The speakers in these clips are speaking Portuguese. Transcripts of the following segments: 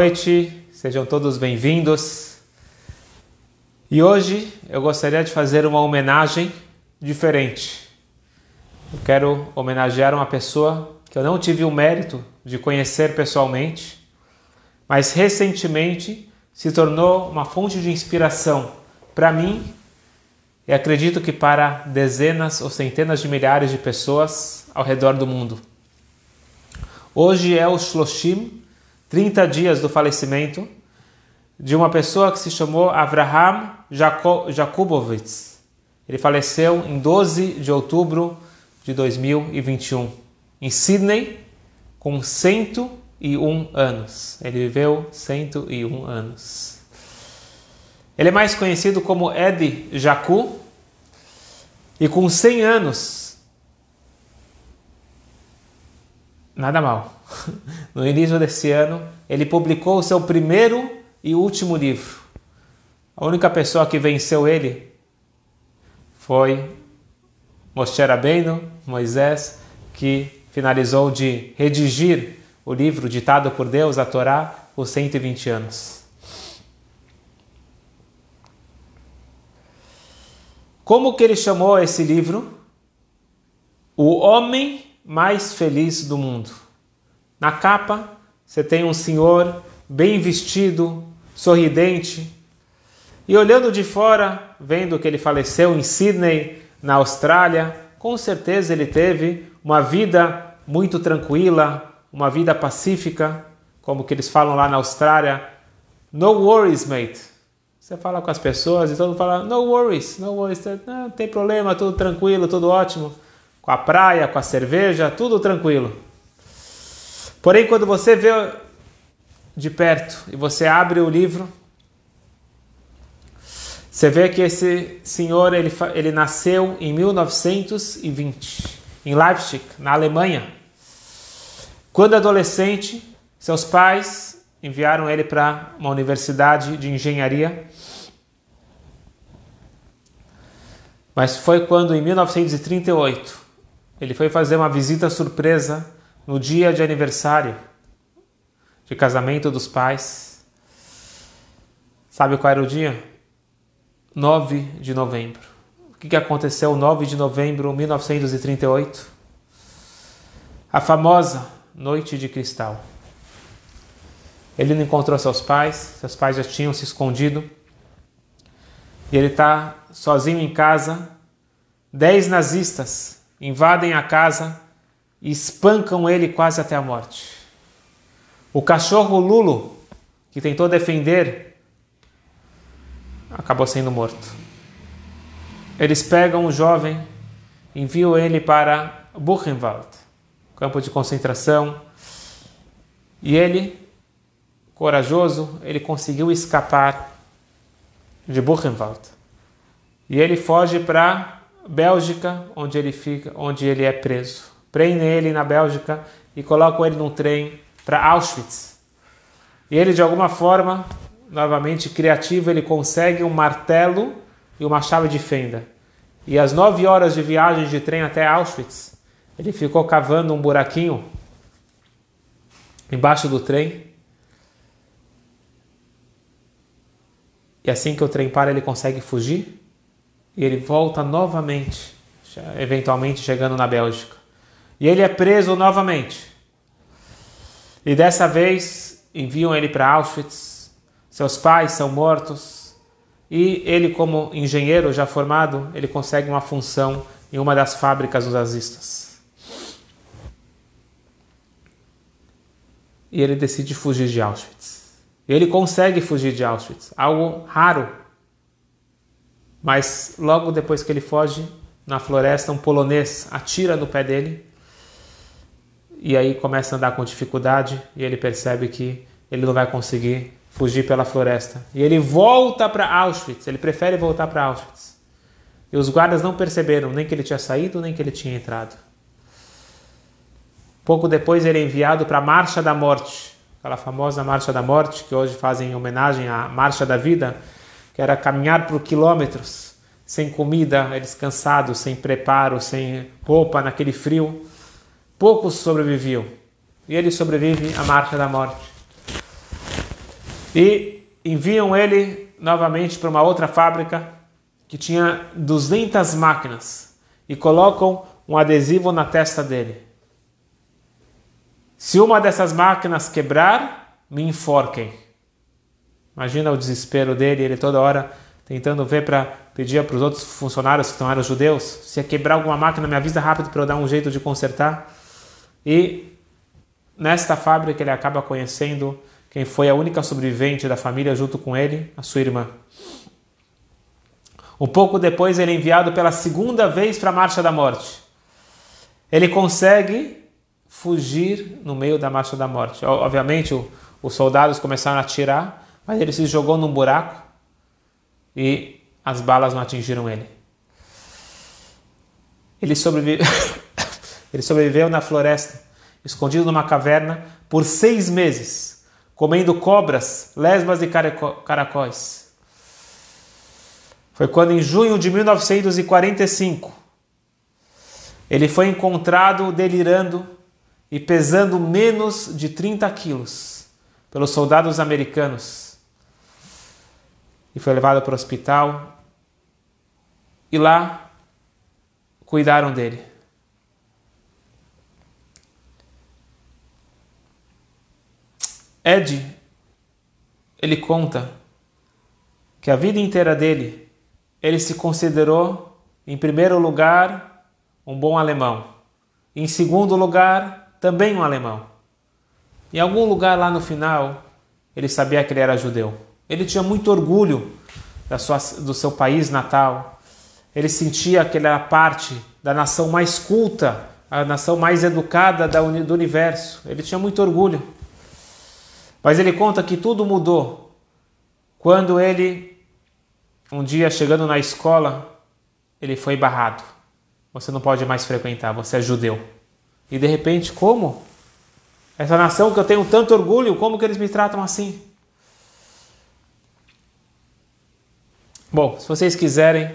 noite, sejam todos bem-vindos. E hoje eu gostaria de fazer uma homenagem diferente. Eu quero homenagear uma pessoa que eu não tive o mérito de conhecer pessoalmente, mas recentemente se tornou uma fonte de inspiração para mim e acredito que para dezenas ou centenas de milhares de pessoas ao redor do mundo. Hoje é o Shloshim, 30 dias do falecimento de uma pessoa que se chamou Avraham Jakubowicz. Ele faleceu em 12 de outubro de 2021, em Sydney, com 101 anos. Ele viveu 101 anos. Ele é mais conhecido como Ed Jacu, e com 100 anos, nada mal. No início desse ano, ele publicou o seu primeiro e último livro. A única pessoa que venceu ele foi Moshe Rabbeinu, Moisés, que finalizou de redigir o livro ditado por Deus, a Torá, por 120 anos. Como que ele chamou esse livro? O Homem Mais Feliz do Mundo. Na capa, você tem um senhor bem vestido, sorridente, e olhando de fora, vendo que ele faleceu em Sydney, na Austrália, com certeza ele teve uma vida muito tranquila, uma vida pacífica, como que eles falam lá na Austrália. No worries, mate. Você fala com as pessoas e todo mundo fala, no worries, no worries, não tem problema, tudo tranquilo, tudo ótimo. Com a praia, com a cerveja, tudo tranquilo. Porém, quando você vê de perto e você abre o livro, você vê que esse senhor ele, ele nasceu em 1920 em Leipzig, na Alemanha. Quando adolescente, seus pais enviaram ele para uma universidade de engenharia. Mas foi quando, em 1938, ele foi fazer uma visita surpresa no dia de aniversário de casamento dos pais. Sabe qual era o dia? 9 de novembro. O que aconteceu 9 de novembro de 1938? A famosa Noite de Cristal. Ele não encontrou seus pais, seus pais já tinham se escondido. E ele está sozinho em casa. Dez nazistas invadem a casa e espancam ele quase até a morte. O cachorro Lulo, que tentou defender, acabou sendo morto. Eles pegam o jovem, enviam ele para Buchenwald, campo de concentração, e ele, corajoso, ele conseguiu escapar de Buchenwald. E ele foge para Bélgica, onde ele fica, onde ele é preso prendem ele na Bélgica e colocam ele num trem para Auschwitz. E ele, de alguma forma, novamente criativo, ele consegue um martelo e uma chave de fenda. E às nove horas de viagem de trem até Auschwitz, ele ficou cavando um buraquinho embaixo do trem. E assim que o trem para, ele consegue fugir. E ele volta novamente, eventualmente chegando na Bélgica. E ele é preso novamente. E dessa vez enviam ele para Auschwitz. Seus pais são mortos. E ele, como engenheiro já formado, ele consegue uma função em uma das fábricas dos nazistas. E ele decide fugir de Auschwitz. Ele consegue fugir de Auschwitz, algo raro. Mas logo depois que ele foge, na floresta, um polonês atira no pé dele e aí começa a andar com dificuldade e ele percebe que ele não vai conseguir fugir pela floresta. E ele volta para Auschwitz, ele prefere voltar para Auschwitz. E os guardas não perceberam nem que ele tinha saído, nem que ele tinha entrado. Pouco depois ele é enviado para a Marcha da Morte, aquela famosa Marcha da Morte que hoje fazem homenagem à Marcha da Vida, era caminhar por quilômetros sem comida, eles cansados, sem preparo, sem roupa, naquele frio poucos sobreviviam. E ele sobrevive à marcha da morte. E enviam ele novamente para uma outra fábrica que tinha 200 máquinas e colocam um adesivo na testa dele. Se uma dessas máquinas quebrar, me enforquem. Imagina o desespero dele, ele toda hora tentando ver para pedir para os outros funcionários que não eram judeus, se quebrar alguma máquina, me avisa rápido para eu dar um jeito de consertar. E nesta fábrica ele acaba conhecendo quem foi a única sobrevivente da família junto com ele, a sua irmã. Um pouco depois ele é enviado pela segunda vez para a Marcha da Morte. Ele consegue fugir no meio da Marcha da Morte. Obviamente os soldados começaram a atirar, mas ele se jogou num buraco e as balas não atingiram ele. Ele, ele sobreviveu na floresta, escondido numa caverna, por seis meses, comendo cobras, lesmas e caracóis. Foi quando, em junho de 1945, ele foi encontrado delirando e pesando menos de 30 quilos pelos soldados americanos e foi levado para o hospital. E lá cuidaram dele. Ed, ele conta que a vida inteira dele, ele se considerou, em primeiro lugar, um bom alemão. Em segundo lugar, também um alemão. Em algum lugar lá no final, ele sabia que ele era judeu. Ele tinha muito orgulho da sua, do seu país natal. Ele sentia que ele era parte da nação mais culta, a nação mais educada do universo. Ele tinha muito orgulho. Mas ele conta que tudo mudou quando ele, um dia chegando na escola, ele foi barrado. Você não pode mais frequentar, você é judeu. E de repente, como? Essa nação que eu tenho tanto orgulho, como que eles me tratam assim? Bom, se vocês quiserem,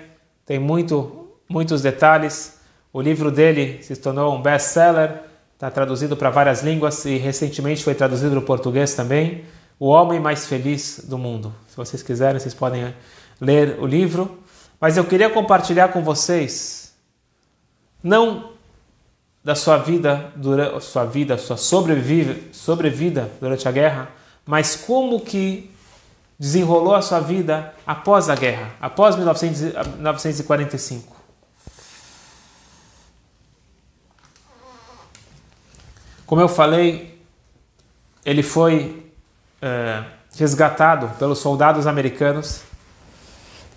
tem muito, muitos detalhes. O livro dele se tornou um best-seller, está traduzido para várias línguas e recentemente foi traduzido para o português também. O Homem Mais Feliz do Mundo. Se vocês quiserem, vocês podem ler o livro. Mas eu queria compartilhar com vocês, não da sua vida, durante, sua vida, sua sobrevida durante a guerra, mas como que desenrolou a sua vida após a guerra, após 1945. Como eu falei, ele foi é, resgatado pelos soldados americanos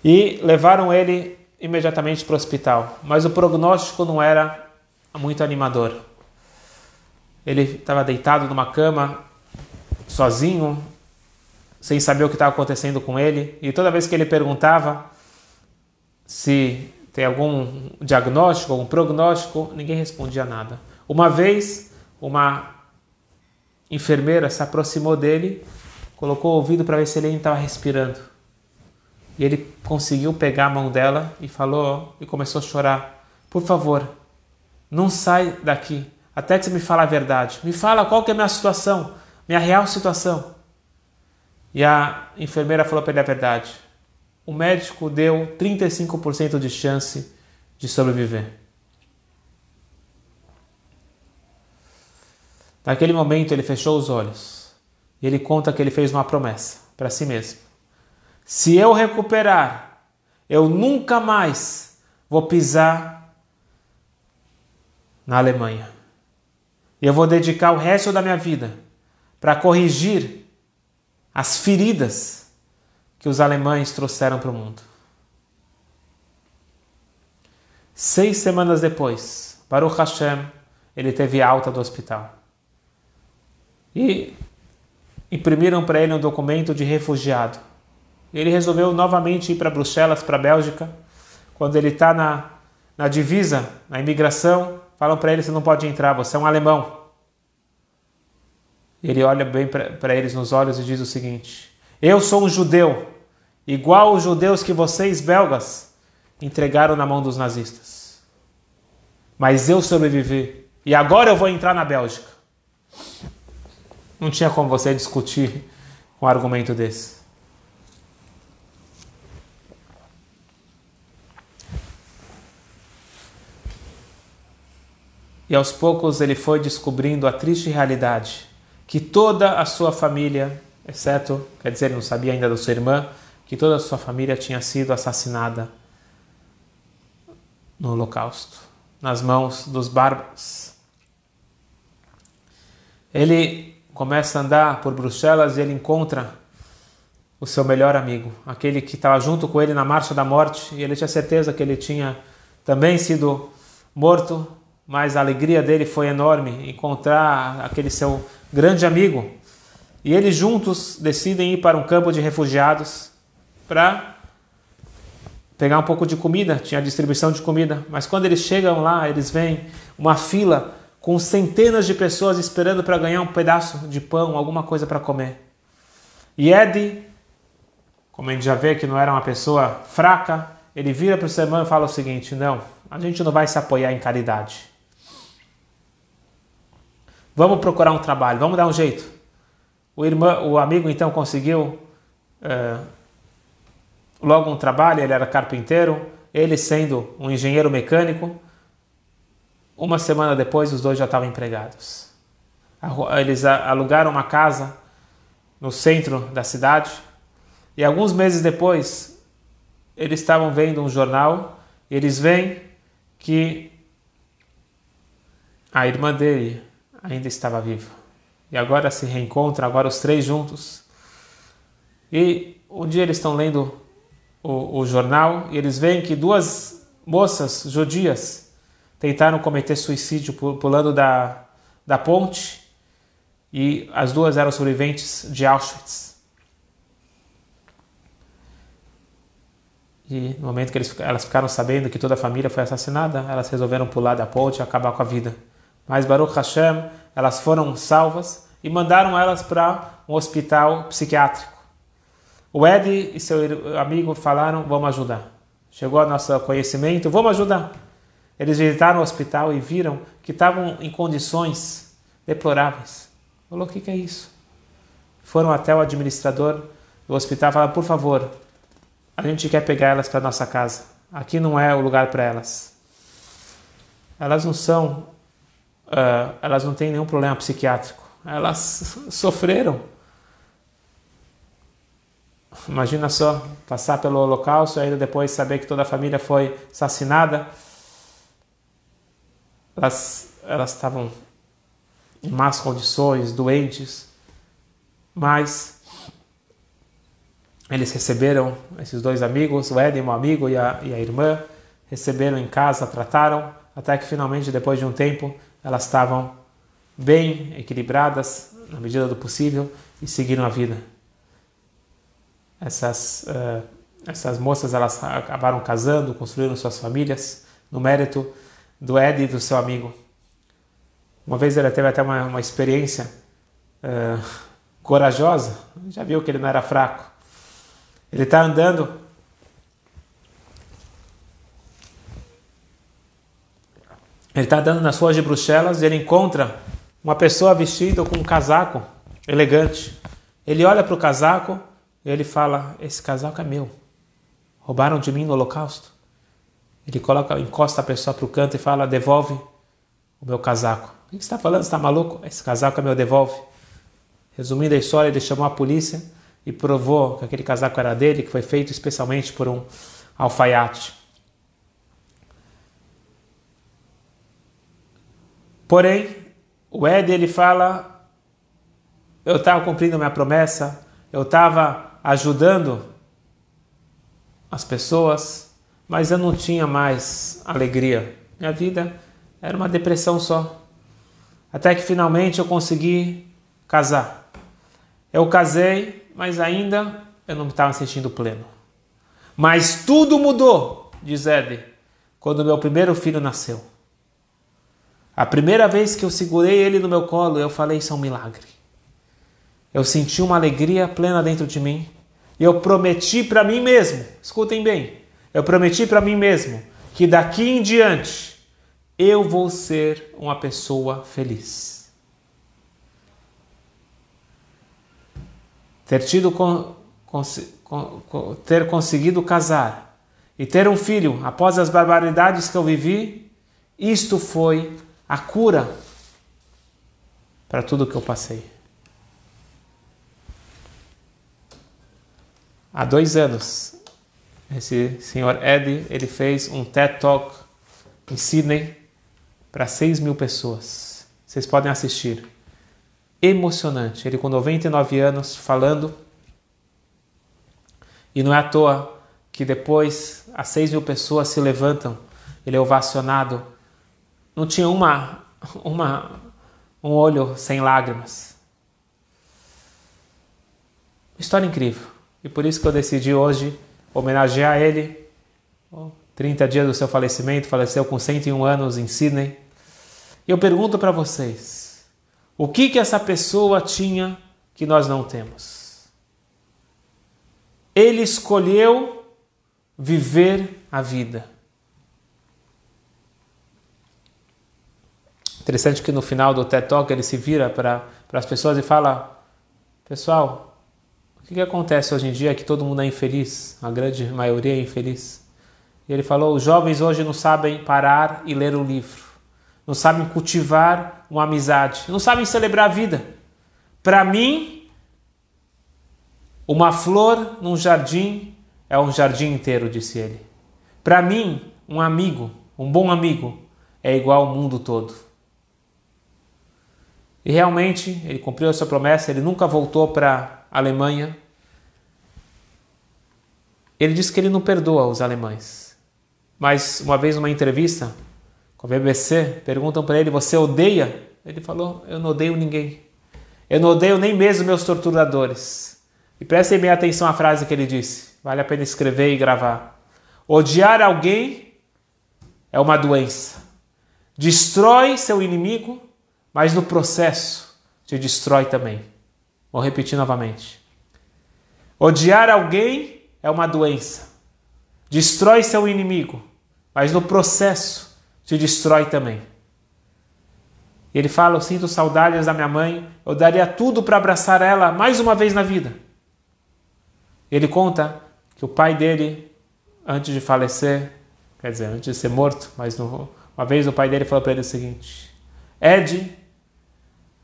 e levaram ele imediatamente para o hospital. Mas o prognóstico não era muito animador. Ele estava deitado numa cama, sozinho, sem saber o que estava acontecendo com ele. E toda vez que ele perguntava se tem algum diagnóstico, algum prognóstico, ninguém respondia nada. Uma vez, uma enfermeira se aproximou dele, colocou o ouvido para ver se ele estava respirando. E ele conseguiu pegar a mão dela e falou e começou a chorar: "Por favor, não sai daqui até que você me fale a verdade. Me fala qual que é a minha situação, minha real situação." E a enfermeira falou para ele a verdade. O médico deu 35% de chance de sobreviver. Naquele momento ele fechou os olhos e ele conta que ele fez uma promessa para si mesmo: Se eu recuperar, eu nunca mais vou pisar na Alemanha. E eu vou dedicar o resto da minha vida para corrigir as feridas que os alemães trouxeram para o mundo. Seis semanas depois, Baruch Hashem, ele teve alta do hospital. E imprimiram para ele um documento de refugiado. Ele resolveu novamente ir para Bruxelas, para a Bélgica. Quando ele está na, na divisa, na imigração, falam para ele: você não pode entrar, você é um alemão. Ele olha bem para eles nos olhos e diz o seguinte: Eu sou um judeu, igual os judeus que vocês, belgas, entregaram na mão dos nazistas. Mas eu sobrevivi e agora eu vou entrar na Bélgica. Não tinha como você discutir um argumento desse. E aos poucos ele foi descobrindo a triste realidade que toda a sua família, exceto, quer dizer, ele não sabia ainda da sua irmã, que toda a sua família tinha sido assassinada no Holocausto, nas mãos dos bárbaros. Ele começa a andar por Bruxelas e ele encontra o seu melhor amigo, aquele que estava junto com ele na marcha da morte, e ele tinha certeza que ele tinha também sido morto mas a alegria dele foi enorme encontrar aquele seu grande amigo. E eles juntos decidem ir para um campo de refugiados para pegar um pouco de comida, tinha distribuição de comida, mas quando eles chegam lá, eles veem uma fila com centenas de pessoas esperando para ganhar um pedaço de pão, alguma coisa para comer. E Ed, como a gente já vê que não era uma pessoa fraca, ele vira para o seu irmão e fala o seguinte: não, a gente não vai se apoiar em caridade. Vamos procurar um trabalho, vamos dar um jeito. O, irmão, o amigo então conseguiu é, logo um trabalho, ele era carpinteiro, ele sendo um engenheiro mecânico. Uma semana depois, os dois já estavam empregados. Eles alugaram uma casa no centro da cidade e alguns meses depois, eles estavam vendo um jornal e eles veem que a irmã dele ainda estava viva. E agora se reencontram, agora os três juntos. E um dia eles estão lendo o, o jornal e eles veem que duas moças judias tentaram cometer suicídio pulando da, da ponte e as duas eram sobreviventes de Auschwitz. E no momento que eles, elas ficaram sabendo que toda a família foi assassinada, elas resolveram pular da ponte e acabar com a vida. Mas Baruch Hashem, elas foram salvas e mandaram elas para um hospital psiquiátrico. O Ed e seu amigo falaram: vamos ajudar. Chegou ao nosso conhecimento, vamos ajudar. Eles visitaram o hospital e viram que estavam em condições deploráveis. Falou: o que, que é isso? Foram até o administrador do hospital e falaram: por favor, a gente quer pegar elas para nossa casa. Aqui não é o lugar para elas. Elas não são uh, elas não têm nenhum problema psiquiátrico. Elas sofreram. Imagina só, passar pelo holocausto e ainda depois saber que toda a família foi assassinada. Elas, estavam em más condições, doentes, mas eles receberam, esses dois amigos, o Ed, meu amigo, e a, e a irmã, receberam em casa, trataram, até que finalmente, depois de um tempo, elas estavam bem equilibradas na medida do possível e seguiram a vida. Essas, uh, essas moças elas acabaram casando, construíram suas famílias no mérito do Ed e do seu amigo. Uma vez ele teve até uma, uma experiência uh, corajosa, já viu que ele não era fraco. Ele está andando Ele está andando nas ruas de Bruxelas e ele encontra uma pessoa vestida com um casaco elegante. Ele olha para o casaco e ele fala: Esse casaco é meu. Roubaram de mim no Holocausto. Ele coloca, encosta a pessoa para o canto e fala: Devolve o meu casaco. O que você está falando? Você está maluco? Esse casaco é meu, devolve. Resumindo a história, ele chamou a polícia e provou que aquele casaco era dele, que foi feito especialmente por um alfaiate. Porém, o Ed ele fala: eu estava cumprindo minha promessa, eu estava ajudando as pessoas, mas eu não tinha mais alegria. Minha vida era uma depressão só. Até que finalmente eu consegui casar. Eu casei, mas ainda eu não estava sentindo pleno. Mas tudo mudou, diz Ed, quando meu primeiro filho nasceu. A primeira vez que eu segurei ele no meu colo, eu falei: Isso é um milagre. Eu senti uma alegria plena dentro de mim. E eu prometi para mim mesmo, escutem bem, eu prometi para mim mesmo que daqui em diante eu vou ser uma pessoa feliz. ter tido ter conseguido casar e ter um filho após as barbaridades que eu vivi, isto foi a cura para tudo que eu passei. Há dois anos, esse senhor Eddie, ele fez um TED Talk em Sydney para 6 mil pessoas. Vocês podem assistir. Emocionante. Ele com 99 anos falando. E não é à toa que depois as 6 mil pessoas se levantam. Ele é ovacionado. Não tinha uma, uma, um olho sem lágrimas. História incrível. E por isso que eu decidi hoje homenagear ele. 30 dias do seu falecimento, faleceu com 101 anos em Sydney. Eu pergunto para vocês: o que que essa pessoa tinha que nós não temos? Ele escolheu viver a vida. Interessante que no final do TED Talk ele se vira para as pessoas e fala: Pessoal, o que, que acontece hoje em dia é que todo mundo é infeliz, a grande maioria é infeliz. E ele falou: os jovens hoje não sabem parar e ler um livro não sabem cultivar uma amizade, não sabem celebrar a vida. Para mim, uma flor num jardim é um jardim inteiro, disse ele. Para mim, um amigo, um bom amigo, é igual ao mundo todo. E realmente, ele cumpriu a sua promessa, ele nunca voltou para a Alemanha. Ele disse que ele não perdoa os alemães. Mas uma vez numa entrevista, com a BBC, perguntam para ele: Você odeia? Ele falou: Eu não odeio ninguém. Eu não odeio nem mesmo meus torturadores. E prestem bem atenção à frase que ele disse. Vale a pena escrever e gravar. Odiar alguém é uma doença. Destrói seu inimigo, mas no processo te destrói também. Vou repetir novamente. Odiar alguém é uma doença. Destrói seu inimigo, mas no processo te destrói também. Ele fala: Eu sinto saudades da minha mãe, eu daria tudo para abraçar ela mais uma vez na vida. Ele conta que o pai dele, antes de falecer, quer dizer, antes de ser morto, mas no, uma vez o pai dele falou para ele o seguinte: Ed,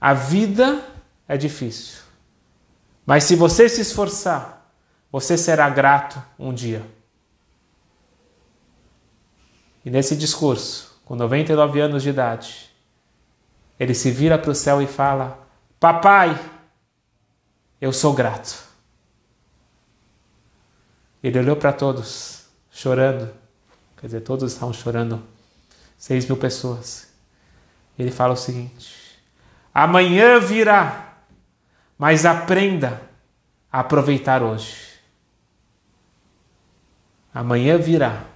a vida é difícil, mas se você se esforçar, você será grato um dia. E nesse discurso, com 99 anos de idade, ele se vira para o céu e fala: Papai, eu sou grato. Ele olhou para todos, chorando, quer dizer, todos estavam chorando, seis mil pessoas. Ele fala o seguinte: amanhã virá, mas aprenda a aproveitar hoje. Amanhã virá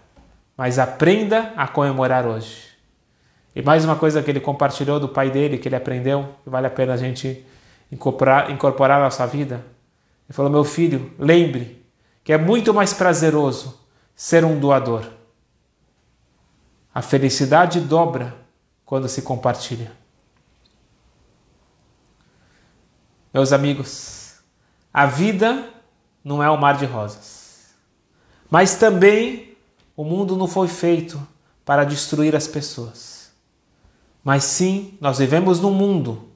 mas aprenda a comemorar hoje. E mais uma coisa que ele compartilhou do pai dele, que ele aprendeu, que vale a pena a gente incorporar, incorporar na nossa vida. Ele falou: Meu filho, lembre que é muito mais prazeroso ser um doador. A felicidade dobra quando se compartilha. Meus amigos, a vida não é um mar de rosas, mas também o mundo não foi feito para destruir as pessoas. Mas sim, nós vivemos num mundo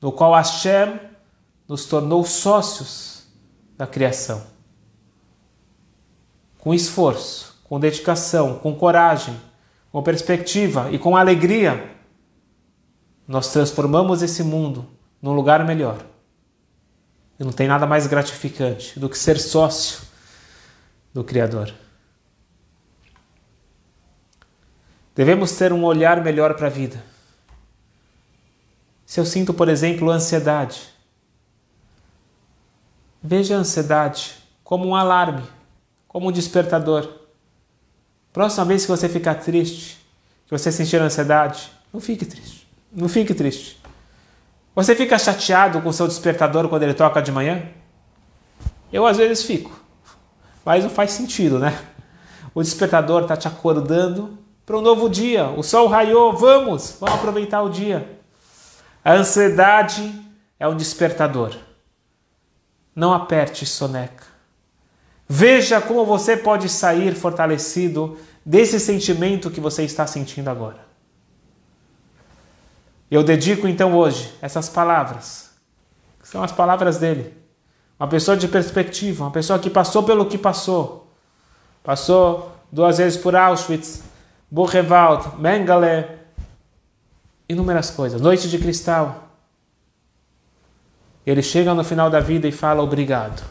no qual Hashem nos tornou sócios da criação. Com esforço, com dedicação, com coragem, com perspectiva e com alegria, nós transformamos esse mundo num lugar melhor. E não tem nada mais gratificante do que ser sócio do Criador. Devemos ter um olhar melhor para a vida. Se eu sinto, por exemplo, ansiedade, veja a ansiedade como um alarme, como um despertador. Próxima vez que você ficar triste, que você sentir ansiedade, não fique triste. Não fique triste. Você fica chateado com o seu despertador quando ele toca de manhã? Eu às vezes fico, mas não faz sentido, né? O despertador está te acordando para um novo dia. O sol raiou, vamos, vamos aproveitar o dia. A ansiedade é um despertador. não aperte soneca. Veja como você pode sair fortalecido desse sentimento que você está sentindo agora. Eu dedico então hoje essas palavras, que são as palavras dele. Uma pessoa de perspectiva, uma pessoa que passou pelo que passou. Passou duas vezes por Auschwitz, Buchenwald, Mengele, inúmeras coisas, noite de cristal. Ele chega no final da vida e fala obrigado.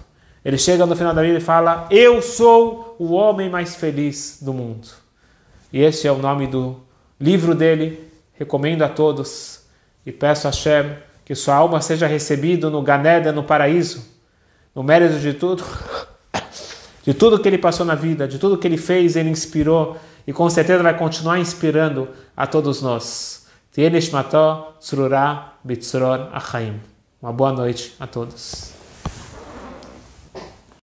Ele chega no final da vida e fala: Eu sou o homem mais feliz do mundo. E esse é o nome do livro dele. Recomendo a todos e peço a Hashem que sua alma seja recebida no Ganeda, no paraíso, no mérito de tudo, de tudo que ele passou na vida, de tudo que ele fez, ele inspirou e com certeza vai continuar inspirando a todos nós. Uma boa noite a todos.